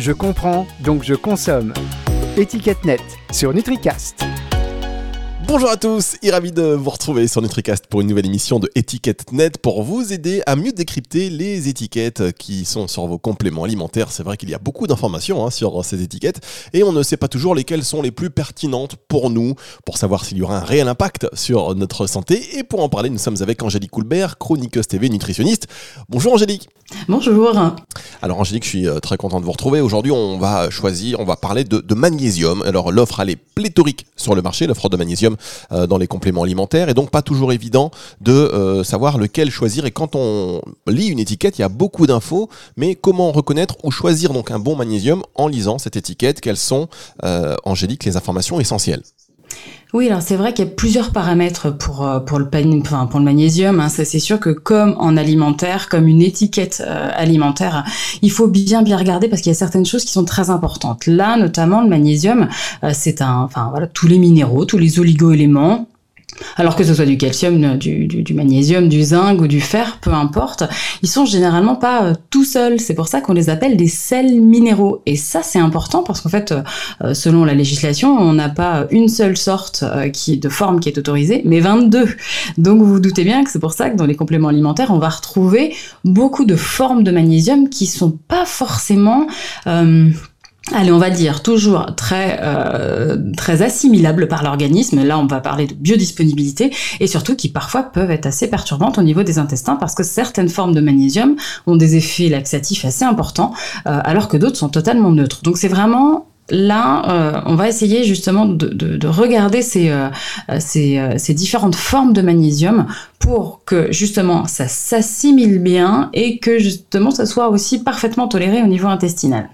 Je comprends, donc je consomme. Étiquette net sur NutriCast. Bonjour à tous et ravi de vous retrouver sur NutriCast pour une nouvelle émission de Étiquette Net pour vous aider à mieux décrypter les étiquettes qui sont sur vos compléments alimentaires. C'est vrai qu'il y a beaucoup d'informations hein, sur ces étiquettes et on ne sait pas toujours lesquelles sont les plus pertinentes pour nous, pour savoir s'il y aura un réel impact sur notre santé. Et pour en parler, nous sommes avec Angélique Coulbert, chroniqueuse TV nutritionniste. Bonjour Angélique. Bonjour. Alors Angélique, je suis euh, très content de vous retrouver. Aujourd'hui, on va choisir, on va parler de, de magnésium. Alors l'offre, elle est pléthorique sur le marché, l'offre de magnésium dans les compléments alimentaires, et donc pas toujours évident de euh, savoir lequel choisir. Et quand on lit une étiquette, il y a beaucoup d'infos, mais comment reconnaître ou choisir donc un bon magnésium en lisant cette étiquette? Quelles sont, euh, Angélique, les informations essentielles? Oui, alors c'est vrai qu'il y a plusieurs paramètres pour pour le enfin, pour le magnésium. Hein. Ça c'est sûr que comme en alimentaire, comme une étiquette alimentaire, il faut bien bien regarder parce qu'il y a certaines choses qui sont très importantes. Là, notamment le magnésium, c'est un, enfin voilà, tous les minéraux, tous les oligo-éléments alors que ce soit du calcium, du, du, magnésium, du zinc ou du fer, peu importe, ils sont généralement pas euh, tout seuls. C'est pour ça qu'on les appelle des sels minéraux. Et ça, c'est important parce qu'en fait, euh, selon la législation, on n'a pas une seule sorte euh, qui, de forme qui est autorisée, mais 22. Donc vous vous doutez bien que c'est pour ça que dans les compléments alimentaires, on va retrouver beaucoup de formes de magnésium qui sont pas forcément allez, on va dire toujours très euh, très assimilables par l'organisme. Là, on va parler de biodisponibilité et surtout qui parfois peuvent être assez perturbantes au niveau des intestins parce que certaines formes de magnésium ont des effets laxatifs assez importants, euh, alors que d'autres sont totalement neutres. Donc c'est vraiment là, euh, on va essayer justement de, de, regarder ces, ces, différentes formes de magnésium pour que justement ça s'assimile bien et que justement ça soit aussi parfaitement toléré au niveau intestinal.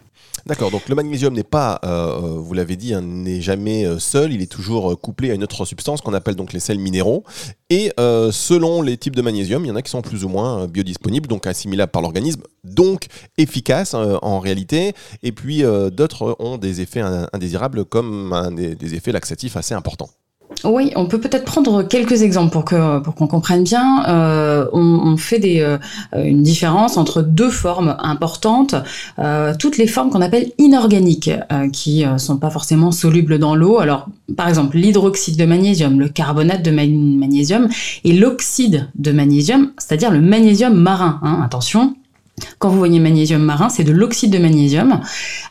D'accord, donc le magnésium n'est pas, euh, euh, vous l'avez dit, hein, n'est jamais euh, seul, il est toujours couplé à une autre substance qu'on appelle donc les sels minéraux. Et selon les types de magnésium, il y en a qui sont plus ou moins biodisponibles, donc assimilables par l'organisme, donc efficaces en réalité. Et puis d'autres ont des effets indésirables comme des effets laxatifs assez importants. Oui, on peut peut-être prendre quelques exemples pour qu'on comprenne bien. Euh, on, fait euh, une différence entre deux formes importantes. Euh, toutes les formes qu'on appelle inorganiques, qui sont pas forcément solubles dans l'eau. Alors, par exemple, l'hydroxyde de magnésium, le carbonate de magnésium et l'oxyde de magnésium, c'est-à-dire le magnésium marin. Hein, attention, quand vous voyez magnésium marin, c'est de l'oxyde de magnésium.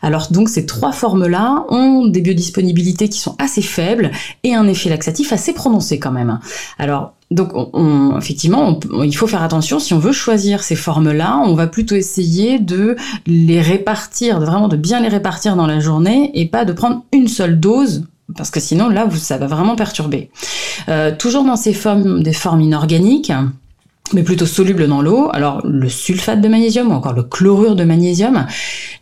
Alors donc ces trois formes-là ont des biodisponibilités qui sont assez faibles et un effet laxatif assez prononcé quand même. Alors donc on, effectivement, il faut faire attention si on veut choisir ces formes-là, on va plutôt essayer de les répartir, de vraiment de bien les répartir dans la journée et pas de prendre une seule dose parce que sinon là ça va vraiment perturber. Euh, toujours dans ces formes, des formes inorganiques mais plutôt soluble dans l'eau. Alors le sulfate de magnésium ou encore le chlorure de magnésium,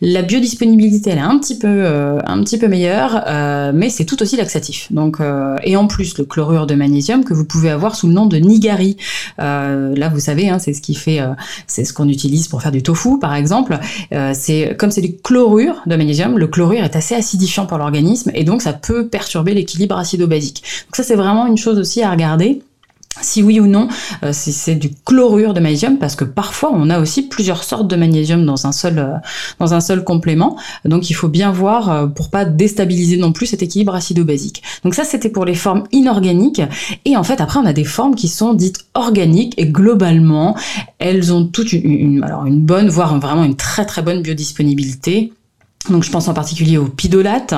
la biodisponibilité elle est un petit peu euh, un petit peu meilleure, euh, mais c'est tout aussi laxatif. Donc euh, et en plus le chlorure de magnésium que vous pouvez avoir sous le nom de nigari. là vous savez, hein, c'est ce qui fait, c'est ce qu'on utilise pour faire du tofu par exemple. c'est comme c'est du chlorure de magnésium, le chlorure est assez acidifiant pour l'organisme et donc ça peut perturber l'équilibre acido-basique. Donc ça c'est vraiment une chose aussi à regarder si oui ou non, euh, si c'est du chlorure de magnésium, parce que parfois on a aussi plusieurs sortes de magnésium dans un seul euh, dans un seul complément. Donc il faut bien voir euh, pour pas déstabiliser non plus cet équilibre acido-basique. Donc ça c'était pour les formes inorganiques. Et en fait après on a des formes qui sont dites organiques et globalement elles ont toute une alors une bonne, voire vraiment une très très bonne biodisponibilité. Donc je pense en particulier au pidolate,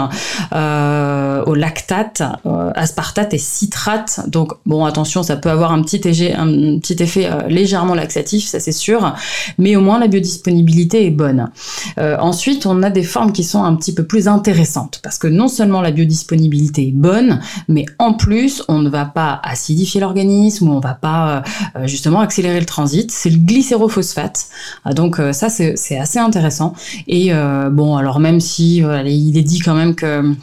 euh, au lactate, euh, aspartate et citrate. Donc bon attention, ça peut avoir un petit, effet euh, légèrement laxatif, ça c'est sûr, mais au moins la biodisponibilité est bonne. Euh, ensuite, on a des formes qui sont un petit peu plus intéressantes parce que non seulement la biodisponibilité est bonne, mais en plus on ne va pas acidifier l'organisme ou on va pas justement accélérer le transit. C'est le glycérophosphate. donc ça c'est assez intéressant. Et bon alors même si il est dit quand même que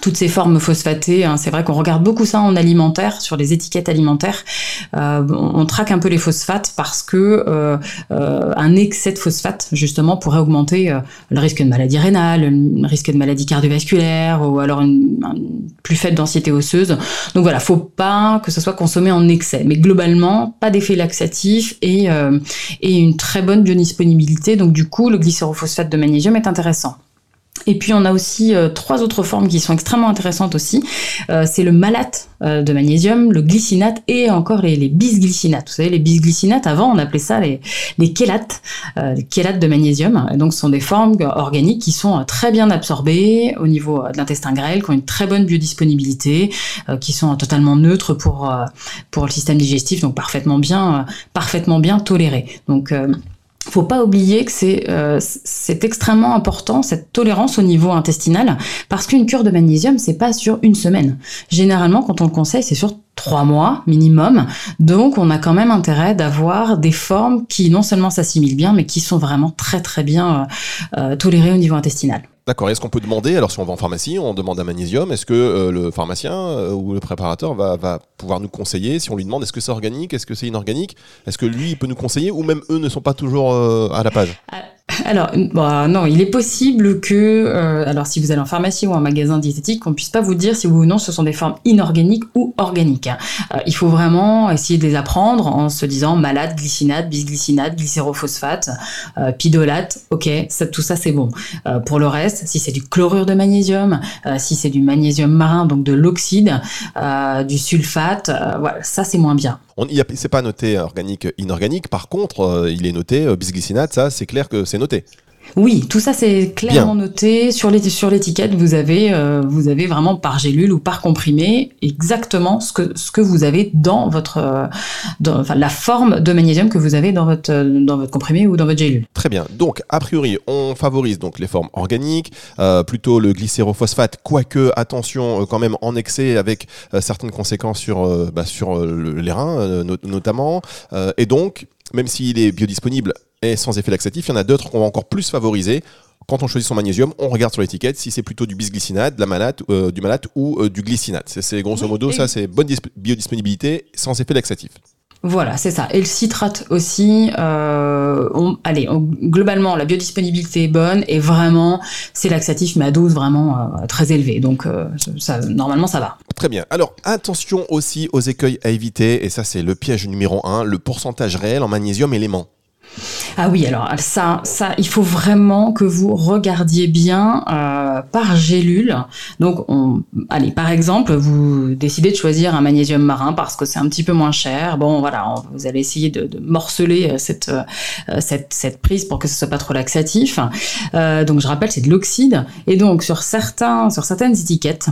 toutes ces formes phosphatées. Hein, c'est vrai qu'on regarde beaucoup ça en alimentaire, sur les étiquettes alimentaires. Euh, on, traque un peu les phosphates parce que euh, euh, un excès de phosphate justement pourrait augmenter le risque de maladie rénale, le risque de maladie cardiovasculaire ou alors une, plus faible densité osseuse. Donc voilà, faut pas que ce soit consommé en excès. Mais globalement, pas d'effet laxatif et une très bonne biodisponibilité. Donc du coup, le glycérophosphate de magnésium est intéressant. Et puis on a aussi euh, trois autres formes qui sont extrêmement intéressantes aussi. Euh, c'est le malate euh, de magnésium, le glycinate et encore les, bisglycinates. Vous savez, les bisglycinates, avant on appelait ça les, les chélates, les chélates de magnésium. Donc ce sont des formes organiques qui sont très bien absorbées au niveau de l'intestin grêle, qui ont une très bonne biodisponibilité, qui sont totalement neutres pour, pour le système digestif, donc parfaitement bien, parfaitement bien tolérées. Donc faut pas oublier que c'est euh, c'est extrêmement important cette tolérance au niveau intestinal parce qu'une cure de magnésium c'est pas sur une semaine. Généralement quand on le conseille c'est sur trois mois minimum. Donc on a quand même intérêt d'avoir des formes qui non seulement s'assimilent bien mais qui sont vraiment très très bien euh, euh, tolérées au niveau intestinal. D'accord. Est-ce qu'on peut demander, alors si on va en pharmacie, on demande un magnésium, est-ce que euh, le pharmacien euh, ou le préparateur va, pouvoir nous conseiller si on lui demande est-ce que c'est organique, est-ce que c'est inorganique? Est-ce que lui, il peut nous conseiller ou même eux ne sont pas toujours euh, à la page? Alors, bah, non, il est possible que, euh, alors si vous allez en pharmacie ou en magasin diététique, qu'on puisse pas vous dire si oui ou non ce sont des formes inorganiques ou organiques. Hein. Euh, il faut vraiment essayer de les apprendre en se disant malade, glycinate, bisglycinate, glycérophosphate, euh, pidolate, ok, ça, tout ça c'est bon. Euh, pour le reste, si c'est du chlorure de magnésium, euh, si c'est du magnésium marin, donc de l'oxyde, du sulfate, voilà, ça c'est moins bien. C'est pas noté organique, inorganique. Par contre, il est noté bisglycinate. Ça, c'est clair que c'est noté. Oui, tout ça c'est clairement noté sur l'étiquette. Vous avez euh, vous avez vraiment par gélule ou par comprimé exactement ce que ce que vous avez dans votre euh, dans, enfin, la forme de magnésium que vous avez dans votre dans votre comprimé ou dans votre gélule. Très bien. Donc a priori on favorise donc les formes organiques, euh, plutôt le glycérophosphate, quoique attention quand même en excès avec certaines conséquences sur bah, sur les reins notamment. et donc même s'il est biodisponible et sans effet laxatif. Il y en a d'autres qu'on va encore plus favoriser. Quand on choisit son magnésium, on regarde sur l'étiquette si c'est plutôt du bisglycinate, de la malate, euh, du malate ou euh, du glycinate. C'est grosso modo ça, c'est bonne biodisponibilité sans effet laxatif. Voilà, c'est ça. Et le citrate aussi, euh, allez, globalement, la biodisponibilité est bonne et vraiment, c'est laxatif, mais à dose vraiment très élevée. Donc, ça, normalement, ça va. Très bien. Alors, attention aussi aux écueils à éviter, et ça, c'est le piège numéro un, le pourcentage réel en magnésium élément. Ah oui, alors ça, ça, il faut vraiment que vous regardiez bien euh, par gélule. Donc, on, allez, par exemple, vous décidez de choisir un magnésium marin parce que c'est un petit peu moins cher. Bon, voilà, vous allez essayer de, morceler euh, cette, euh, cette, cette prise pour que ce soit pas trop laxatif. donc, je rappelle, c'est de l'oxyde. Et donc, sur certains, sur certaines étiquettes,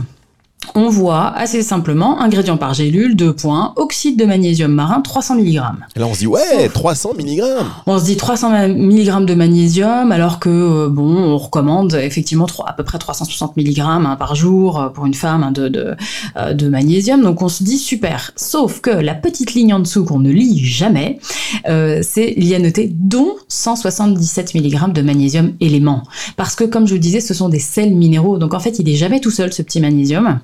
on voit assez simplement ingrédient par gélule, 2 points, oxyde de magnésium marin, 300 mg. Et là on se dit ouais, 300 mg. On se dit 300 mg de magnésium alors que euh, bon, on recommande effectivement à peu près 360 mg hein, par jour euh, pour une femme hein, de, euh, de, magnésium. Donc on se dit super. Sauf que la petite ligne en dessous qu'on ne lit jamais, c'est il y a noté dont 177 mg de magnésium élément. Parce que comme je vous disais, ce sont des sels minéraux. Donc en fait, il est jamais tout seul ce petit magnésium.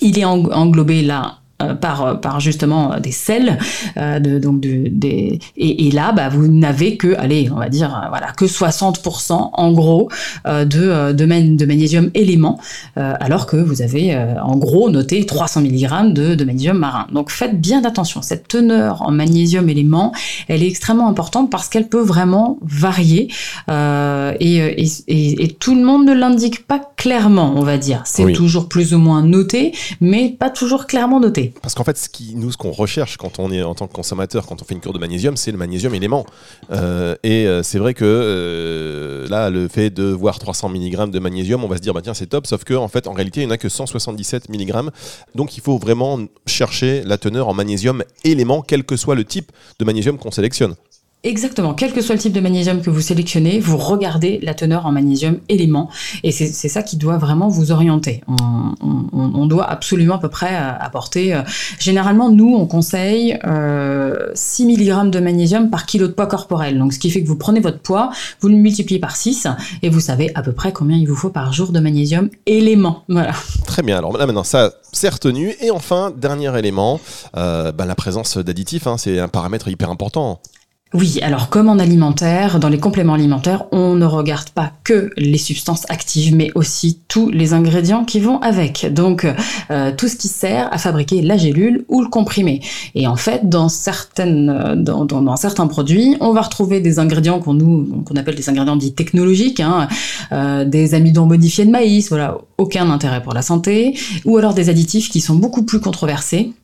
Il est englobé là euh, par, euh, par justement euh, des sels, de, donc de, des, et, et, là, bah, vous n'avez que, allez, on va dire, voilà, que 60% en gros de, de, de, magnésium élément, alors que vous avez en gros noté 300 mg de, de magnésium marin. Donc faites bien attention, cette teneur en magnésium élément, elle est extrêmement importante parce qu'elle peut vraiment varier et, et, et, tout le monde ne l'indique pas clairement, on va dire. C'est toujours plus ou moins noté, mais pas toujours clairement noté. Parce qu'en fait, ce nous, ce qu'on recherche quand on est en tant que consommateur, quand on fait une cure de magnésium, c'est le magnésium élément. Euh, et euh, c'est vrai que euh, là, le fait de voir 300 mg de magnésium, on va se dire, bah tiens, c'est top, sauf qu'en en fait, en réalité, il n'y en a que 177 mg. Donc, il faut vraiment chercher la teneur en magnésium élément, quel que soit le type de magnésium qu'on sélectionne. Exactement, quel que soit le type de magnésium que vous sélectionnez, vous regardez la teneur en magnésium élément, et c'est ça qui doit vraiment vous orienter. On, doit absolument à peu près euh, apporter, euh, généralement nous on conseille euh, 6 mg de magnésium par kilo de poids corporel, donc ce qui fait que vous prenez votre poids, vous le multipliez par 6, et vous savez à peu près combien il vous faut par jour de magnésium élément. Voilà. Très bien, alors là maintenant ça c'est retenu, et enfin dernier élément, euh, bah, la présence d'additifs, hein, c'est un paramètre hyper important. Oui, alors comme en alimentaire, dans les compléments alimentaires, on ne regarde pas que les substances actives, mais aussi tous les ingrédients qui vont avec. Donc euh, tout ce qui sert à fabriquer la gélule ou le comprimé. Et en fait, dans certaines, dans, dans, certains produits, on va retrouver des ingrédients qu'on nous, appelle des ingrédients dits technologiques, hein, euh, des amidons modifiés de maïs, voilà, aucun intérêt pour la santé, ou alors des additifs qui sont beaucoup plus controversés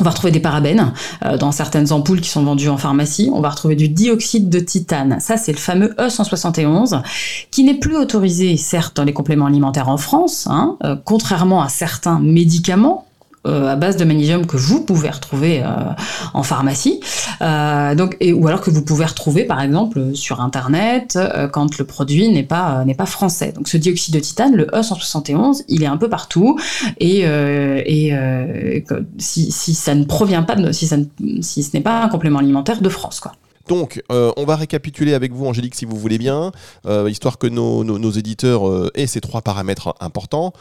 on va retrouver des parabènes euh, dans certaines ampoules qui sont vendues en pharmacie. On va retrouver du dioxyde de titane. Ça, c'est le fameux E171 qui n'est plus autorisé, certes, dans les compléments alimentaires en France, hein, euh, contrairement à certains médicaments euh, à base de magnésium que vous pouvez retrouver euh, en pharmacie, euh, donc et ou alors que vous pouvez retrouver par exemple sur internet quand le produit n'est pas pas français. Donc ce dioxyde de titane, le E171, il est un peu partout et, et si, si, ça ne provient pas de, si ça si ce n'est pas un complément alimentaire de France quoi. Donc, on va récapituler avec vous, Angélique, si vous voulez bien, histoire que nos, nos éditeurs aient ces trois paramètres importants.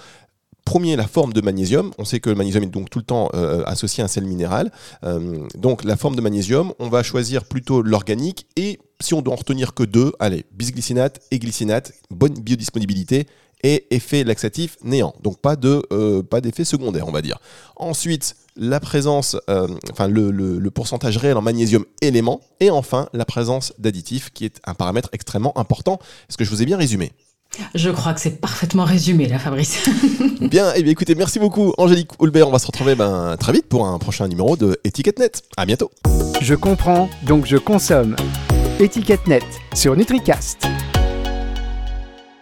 Premier, la forme de magnésium. On sait que le magnésium est donc tout le temps euh, associé à un sel minéral. Euh, donc la forme de magnésium, on va choisir plutôt l'organique et si on doit en retenir que deux, allez, bisglycinate et glycinate, bonne biodisponibilité et effet laxatif néant. Donc pas de euh, d'effet secondaire, on va dire. Ensuite, la présence, enfin le, le, pourcentage réel en magnésium élément et enfin la présence d'additifs qui est un paramètre extrêmement important. Est-ce que je vous ai bien résumé? Je crois que c'est parfaitement résumé là, Fabrice. bien, et eh bien écoutez, merci beaucoup Angélique Houlbert. On va se retrouver ben, très vite pour un prochain numéro de Étiquette Net. À bientôt. Je comprends, donc je consomme. Étiquette Net sur NutriCast.